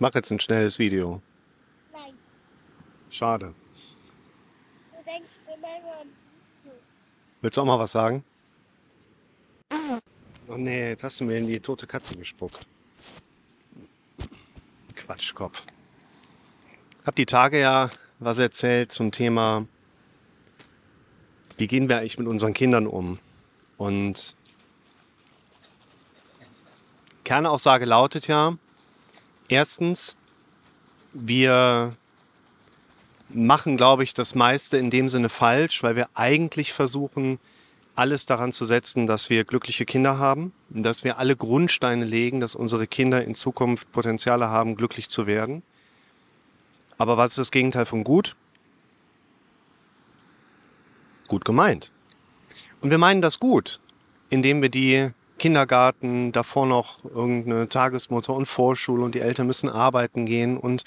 Ich mache jetzt ein schnelles Video. Nein, Schade. du denkst immer an YouTube. Willst du auch mal was sagen? Oh nee, jetzt hast du mir in die tote Katze gespuckt. Quatschkopf. Hab die Tage ja was erzählt zum Thema, wie gehen wir eigentlich mit unseren Kindern um? Und Kernaussage lautet ja, erstens, wir machen, glaube ich, das meiste in dem Sinne falsch, weil wir eigentlich versuchen, alles daran zu setzen, dass wir glückliche Kinder haben, dass wir alle Grundsteine legen, dass unsere Kinder in Zukunft Potenziale haben, glücklich zu werden. Aber was ist das Gegenteil von gut? Gut gemeint. Und wir meinen das gut, indem wir die Kindergarten, davor noch irgendeine Tagesmutter und Vorschule und die Eltern müssen arbeiten gehen und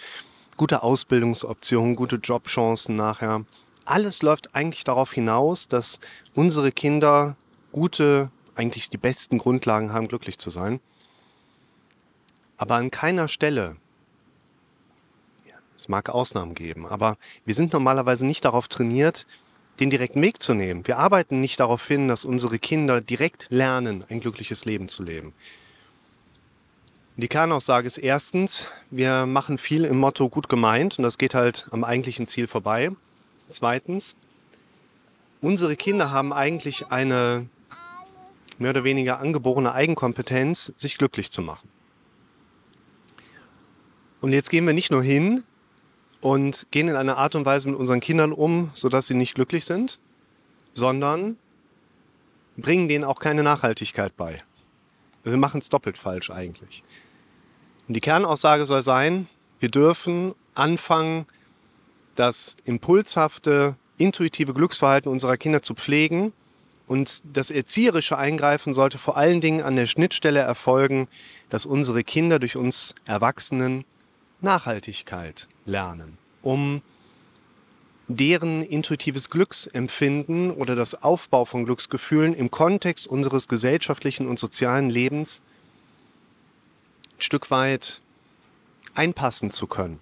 gute Ausbildungsoptionen, gute Jobchancen nachher. Alles läuft eigentlich darauf hinaus, dass unsere Kinder gute, eigentlich die besten Grundlagen haben, glücklich zu sein. Aber an keiner Stelle, es mag Ausnahmen geben, aber wir sind normalerweise nicht darauf trainiert, den direkten Weg zu nehmen. Wir arbeiten nicht darauf hin, dass unsere Kinder direkt lernen, ein glückliches Leben zu leben. Die Kernaussage ist erstens, wir machen viel im Motto gut gemeint und das geht halt am eigentlichen Ziel vorbei. Zweitens, unsere Kinder haben eigentlich eine mehr oder weniger angeborene Eigenkompetenz, sich glücklich zu machen. Und jetzt gehen wir nicht nur hin und gehen in einer Art und Weise mit unseren Kindern um, sodass sie nicht glücklich sind, sondern bringen denen auch keine Nachhaltigkeit bei. Wir machen es doppelt falsch eigentlich. Und die Kernaussage soll sein, wir dürfen anfangen, das impulshafte, intuitive Glücksverhalten unserer Kinder zu pflegen. Und das erzieherische Eingreifen sollte vor allen Dingen an der Schnittstelle erfolgen, dass unsere Kinder durch uns Erwachsenen Nachhaltigkeit lernen, um deren intuitives Glücksempfinden oder das Aufbau von Glücksgefühlen im Kontext unseres gesellschaftlichen und sozialen Lebens ein Stück weit einpassen zu können.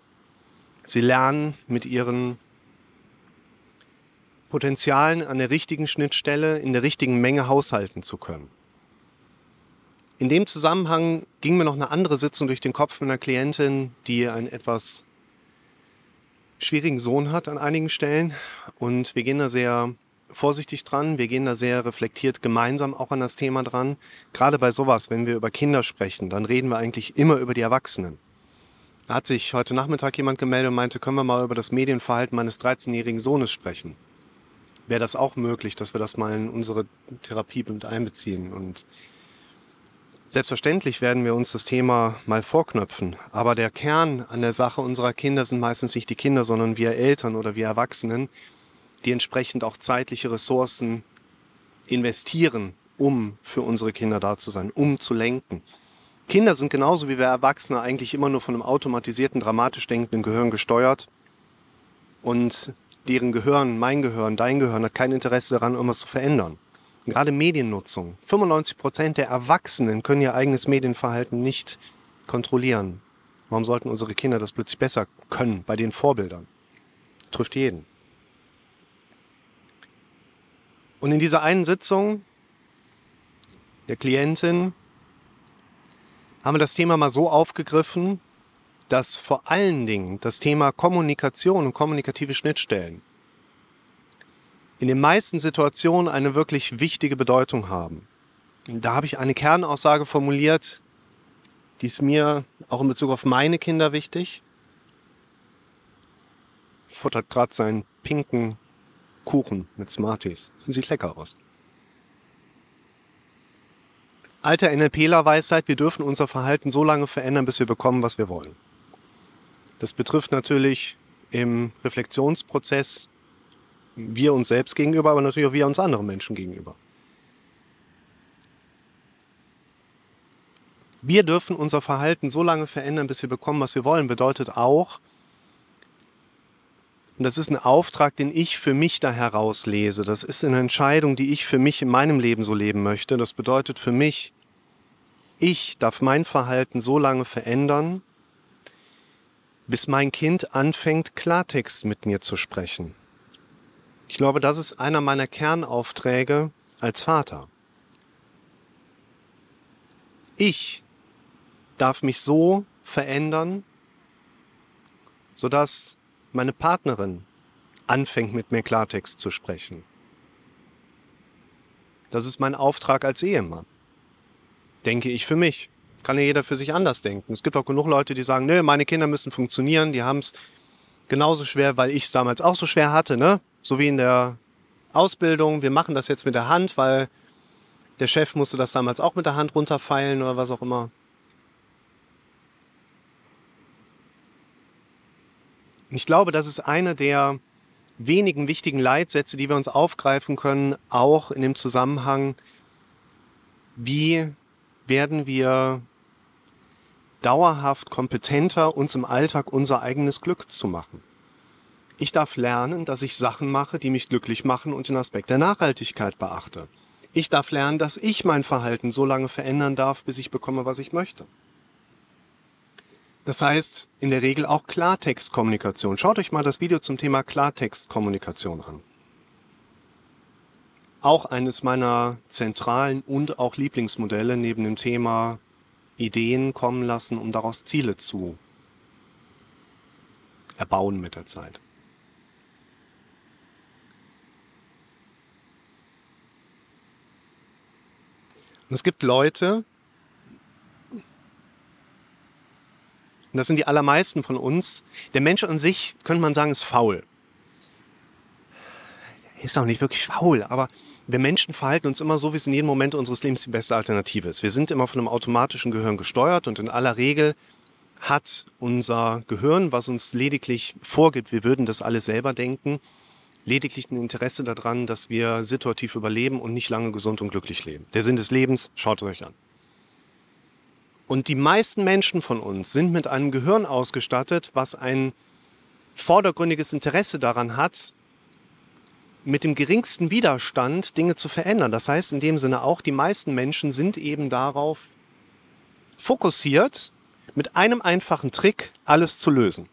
Sie lernen mit ihren Potenzialen an der richtigen Schnittstelle in der richtigen Menge haushalten zu können. In dem Zusammenhang ging mir noch eine andere Sitzung durch den Kopf mit einer Klientin, die einen etwas schwierigen Sohn hat an einigen Stellen. Und wir gehen da sehr vorsichtig dran, wir gehen da sehr reflektiert gemeinsam auch an das Thema dran. Gerade bei sowas, wenn wir über Kinder sprechen, dann reden wir eigentlich immer über die Erwachsenen. Da hat sich heute Nachmittag jemand gemeldet und meinte, können wir mal über das Medienverhalten meines 13-jährigen Sohnes sprechen? Wäre das auch möglich, dass wir das mal in unsere Therapie mit einbeziehen? Und Selbstverständlich werden wir uns das Thema mal vorknöpfen, aber der Kern an der Sache unserer Kinder sind meistens nicht die Kinder, sondern wir Eltern oder wir Erwachsenen, die entsprechend auch zeitliche Ressourcen investieren, um für unsere Kinder da zu sein, um zu lenken. Kinder sind genauso wie wir Erwachsene eigentlich immer nur von einem automatisierten, dramatisch denkenden Gehirn gesteuert und deren Gehirn, mein Gehirn, dein Gehirn hat kein Interesse daran, irgendwas zu verändern. Gerade Mediennutzung. 95 Prozent der Erwachsenen können ihr eigenes Medienverhalten nicht kontrollieren. Warum sollten unsere Kinder das plötzlich besser können bei den Vorbildern? Trifft jeden. Und in dieser einen Sitzung der Klientin haben wir das Thema mal so aufgegriffen, dass vor allen Dingen das Thema Kommunikation und kommunikative Schnittstellen in den meisten Situationen eine wirklich wichtige Bedeutung haben. Da habe ich eine Kernaussage formuliert, die ist mir auch in Bezug auf meine Kinder wichtig. Futtert gerade seinen pinken Kuchen mit Smarties. Sieht lecker aus. Alter NLPler-Weisheit, wir dürfen unser Verhalten so lange verändern, bis wir bekommen, was wir wollen. Das betrifft natürlich im Reflexionsprozess wir uns selbst gegenüber, aber natürlich auch wir uns anderen Menschen gegenüber. Wir dürfen unser Verhalten so lange verändern, bis wir bekommen, was wir wollen. Bedeutet auch, und das ist ein Auftrag, den ich für mich da herauslese. Das ist eine Entscheidung, die ich für mich in meinem Leben so leben möchte. Das bedeutet für mich, ich darf mein Verhalten so lange verändern, bis mein Kind anfängt, Klartext mit mir zu sprechen. Ich glaube, das ist einer meiner Kernaufträge als Vater. Ich darf mich so verändern, sodass meine Partnerin anfängt mit mir Klartext zu sprechen. Das ist mein Auftrag als Ehemann. Denke ich für mich. Kann ja jeder für sich anders denken. Es gibt auch genug Leute, die sagen, nö, meine Kinder müssen funktionieren, die haben es genauso schwer, weil ich es damals auch so schwer hatte, ne? So wie in der Ausbildung, wir machen das jetzt mit der Hand, weil der Chef musste das damals auch mit der Hand runterfeilen oder was auch immer. Ich glaube, das ist einer der wenigen wichtigen Leitsätze, die wir uns aufgreifen können, auch in dem Zusammenhang, wie werden wir dauerhaft kompetenter, uns im Alltag unser eigenes Glück zu machen. Ich darf lernen, dass ich Sachen mache, die mich glücklich machen und den Aspekt der Nachhaltigkeit beachte. Ich darf lernen, dass ich mein Verhalten so lange verändern darf, bis ich bekomme, was ich möchte. Das heißt in der Regel auch Klartextkommunikation. Schaut euch mal das Video zum Thema Klartextkommunikation an. Auch eines meiner zentralen und auch Lieblingsmodelle neben dem Thema Ideen kommen lassen, um daraus Ziele zu erbauen mit der Zeit. Es gibt Leute, und das sind die allermeisten von uns, der Mensch an sich, könnte man sagen, ist faul. Ist auch nicht wirklich faul, aber wir Menschen verhalten uns immer so, wie es in jedem Moment unseres Lebens die beste Alternative ist. Wir sind immer von einem automatischen Gehirn gesteuert und in aller Regel hat unser Gehirn, was uns lediglich vorgibt, wir würden das alles selber denken, lediglich ein Interesse daran, dass wir situativ überleben und nicht lange gesund und glücklich leben. Der Sinn des Lebens, schaut es euch an. Und die meisten Menschen von uns sind mit einem Gehirn ausgestattet, was ein vordergründiges Interesse daran hat, mit dem geringsten Widerstand Dinge zu verändern. Das heißt in dem Sinne auch, die meisten Menschen sind eben darauf fokussiert, mit einem einfachen Trick alles zu lösen.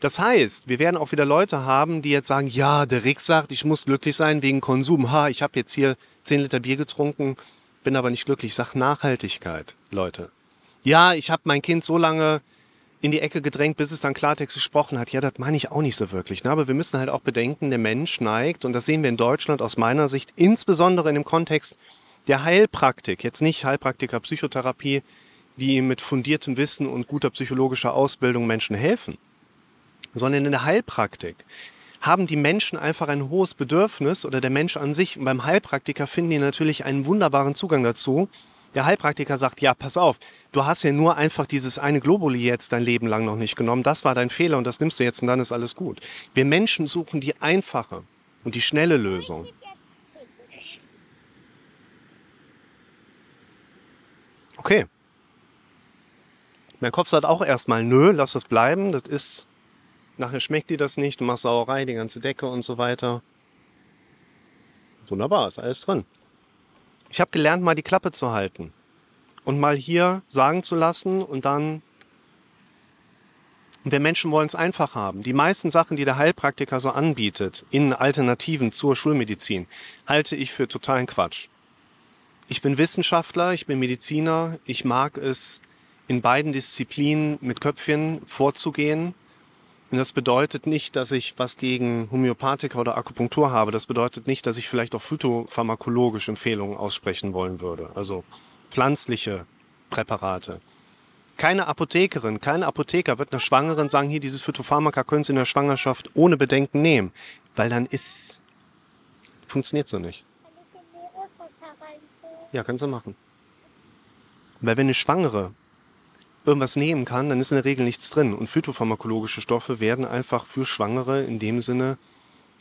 Das heißt, wir werden auch wieder Leute haben, die jetzt sagen, ja, der Rick sagt, ich muss glücklich sein wegen Konsum. Ha, ich habe jetzt hier 10 Liter Bier getrunken, bin aber nicht glücklich. Sag Nachhaltigkeit, Leute ja, ich habe mein Kind so lange in die Ecke gedrängt, bis es dann Klartext gesprochen hat. Ja, das meine ich auch nicht so wirklich. Ne? Aber wir müssen halt auch bedenken, der Mensch neigt, und das sehen wir in Deutschland aus meiner Sicht, insbesondere in dem Kontext der Heilpraktik, jetzt nicht Heilpraktiker Psychotherapie, die mit fundiertem Wissen und guter psychologischer Ausbildung Menschen helfen, sondern in der Heilpraktik haben die Menschen einfach ein hohes Bedürfnis oder der Mensch an sich. Und beim Heilpraktiker finden die natürlich einen wunderbaren Zugang dazu, der Heilpraktiker sagt, ja, pass auf, du hast ja nur einfach dieses eine Globuli jetzt dein Leben lang noch nicht genommen. Das war dein Fehler und das nimmst du jetzt und dann ist alles gut. Wir Menschen suchen die einfache und die schnelle Lösung. Okay. Mein Kopf sagt auch erstmal, nö, lass das bleiben. Das ist, nachher schmeckt dir das nicht, du machst Sauerei, die ganze Decke und so weiter. Wunderbar, ist alles drin. Ich habe gelernt, mal die Klappe zu halten und mal hier sagen zu lassen und dann. Wir Menschen wollen es einfach haben. Die meisten Sachen, die der Heilpraktiker so anbietet, in Alternativen zur Schulmedizin, halte ich für totalen Quatsch. Ich bin Wissenschaftler, ich bin Mediziner, ich mag es, in beiden Disziplinen mit Köpfchen vorzugehen und das bedeutet nicht, dass ich was gegen Homöopathika oder Akupunktur habe. Das bedeutet nicht, dass ich vielleicht auch phytopharmakologische Empfehlungen aussprechen wollen würde. Also pflanzliche Präparate. Keine Apothekerin, kein Apotheker wird einer Schwangeren sagen, hier dieses Phytopharmaka können Sie in der Schwangerschaft ohne Bedenken nehmen. Weil dann ist, funktioniert so nicht. Ja, kannst du machen. Weil wenn eine Schwangere irgendwas nehmen kann, dann ist in der Regel nichts drin. Und phytopharmakologische Stoffe werden einfach für Schwangere in dem Sinne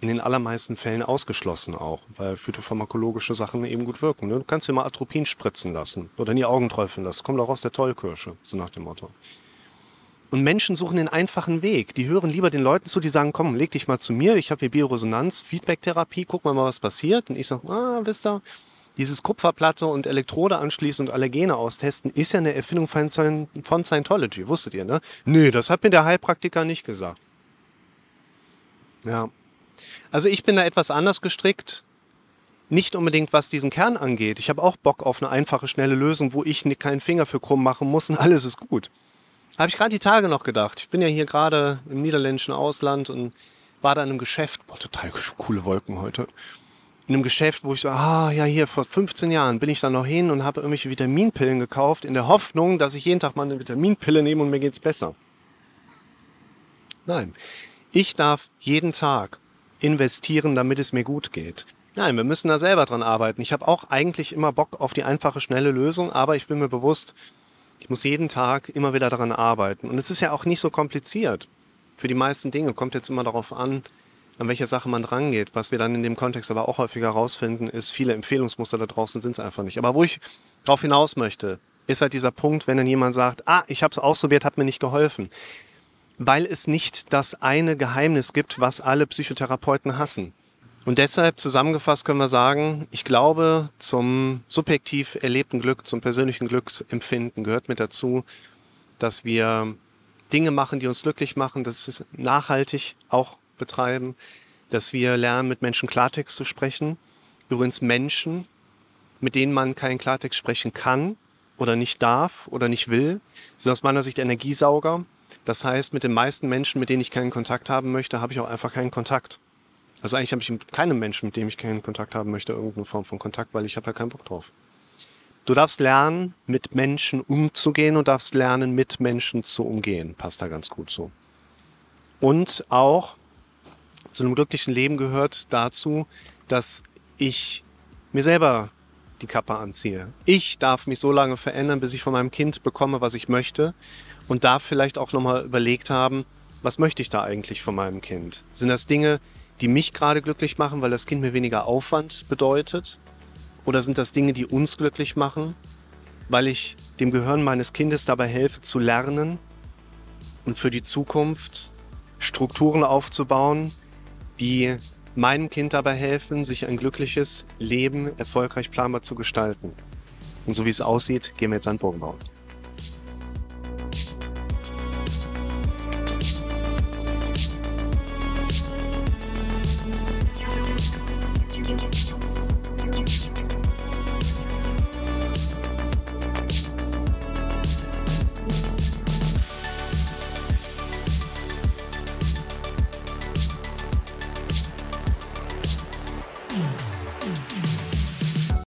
in den allermeisten Fällen ausgeschlossen auch, weil phytopharmakologische Sachen eben gut wirken. Ne? Du kannst dir mal Atropin spritzen lassen oder in die Augen träufeln lassen. Kommt auch aus der Tollkirsche, so nach dem Motto. Und Menschen suchen den einfachen Weg. Die hören lieber den Leuten zu, die sagen, komm, leg dich mal zu mir, ich habe hier Bioresonanz, Feedback-Therapie, guck mal mal, was passiert. Und ich sage, ah, wisst ihr, Dieses Kupferplatte und Elektrode anschließen und Allergene austesten ist ja eine Erfindung von, Scientology, wusstet ihr, ne? Nee, das hat mir der Heilpraktiker nicht gesagt. Ja. Also ich bin da etwas anders gestrickt. Nicht unbedingt, was diesen Kern angeht. Ich habe auch Bock auf eine einfache, schnelle Lösung, wo ich keinen Finger für krumm machen muss und alles ist gut. Habe ich gerade die Tage noch gedacht. Ich bin ja hier gerade im niederländischen Ausland und war da in einem Geschäft. Boah, total coole Wolken heute. In einem Geschäft, wo ich so, ah, ja, hier vor 15 Jahren bin ich da noch hin und habe irgendwelche Vitaminpillen gekauft, in der Hoffnung, dass ich jeden Tag mal eine Vitaminpille nehme und mir geht's besser. Nein, ich darf jeden Tag investieren, damit es mir gut geht. Nein, wir müssen da selber dran arbeiten. Ich habe auch eigentlich immer Bock auf die einfache, schnelle Lösung, aber ich bin mir bewusst, ich muss jeden Tag immer wieder daran arbeiten. Und es ist ja auch nicht so kompliziert. Für die meisten Dinge kommt jetzt immer darauf an, an welcher Sache man drangeht. Was wir dann in dem Kontext aber auch häufiger herausfinden, ist, viele Empfehlungsmuster da draußen sind es einfach nicht. Aber wo ich darauf hinaus möchte, ist halt dieser Punkt, wenn dann jemand sagt, ah, ich habe es ausprobiert, hat mir nicht geholfen. Weil es nicht das eine Geheimnis gibt, was alle Psychotherapeuten hassen. Und deshalb zusammengefasst können wir sagen, ich glaube, zum subjektiv erlebten Glück, zum persönlichen Glücksempfinden gehört mit dazu, dass wir Dinge machen, die uns glücklich machen, dass es nachhaltig auch betreiben, dass wir lernen, mit Menschen Klartext zu sprechen. Übrigens Menschen, mit denen man keinen Klartext sprechen kann oder nicht darf oder nicht will, sind aus meiner Sicht Energiesauger. Das heißt, mit den meisten Menschen, mit denen ich keinen Kontakt haben möchte, habe ich auch einfach keinen Kontakt. Also eigentlich habe ich mit keinem Menschen, mit dem ich keinen Kontakt haben möchte, irgendeine Form von Kontakt, weil ich habe ja keinen Bock drauf. Du darfst lernen, mit Menschen umzugehen und darfst lernen, mit Menschen zu umgehen. Passt da ganz gut so. Und auch zu einem glücklichen Leben gehört dazu, dass ich mir selber die Kappe anziehe. Ich darf mich so lange verändern, bis ich von meinem Kind bekomme, was ich möchte und darf vielleicht auch nochmal überlegt haben, was möchte ich da eigentlich von meinem Kind? Sind das Dinge, die mich gerade glücklich machen, weil das Kind mir weniger Aufwand bedeutet? Oder sind das Dinge, die uns glücklich machen, weil ich dem Gehirn meines Kindes dabei helfe zu lernen und für die Zukunft Strukturen aufzubauen, die meinem Kind dabei helfen, sich ein glückliches Leben erfolgreich planbar zu gestalten. Und so wie es aussieht, gehen wir jetzt an den Bogen bauen.